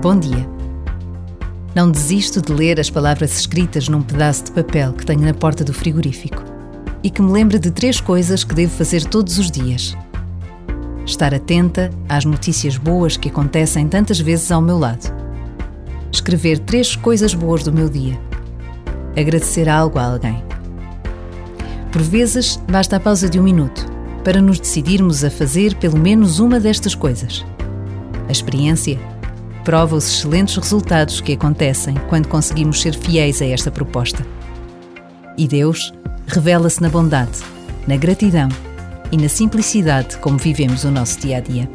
Bom dia. Não desisto de ler as palavras escritas num pedaço de papel que tenho na porta do frigorífico e que me lembra de três coisas que devo fazer todos os dias. Estar atenta às notícias boas que acontecem tantas vezes ao meu lado. Escrever três coisas boas do meu dia. Agradecer algo a alguém. Por vezes, basta a pausa de um minuto para nos decidirmos a fazer pelo menos uma destas coisas. A experiência prova os excelentes resultados que acontecem quando conseguimos ser fiéis a esta proposta. E Deus revela-se na bondade, na gratidão e na simplicidade como vivemos o nosso dia a dia.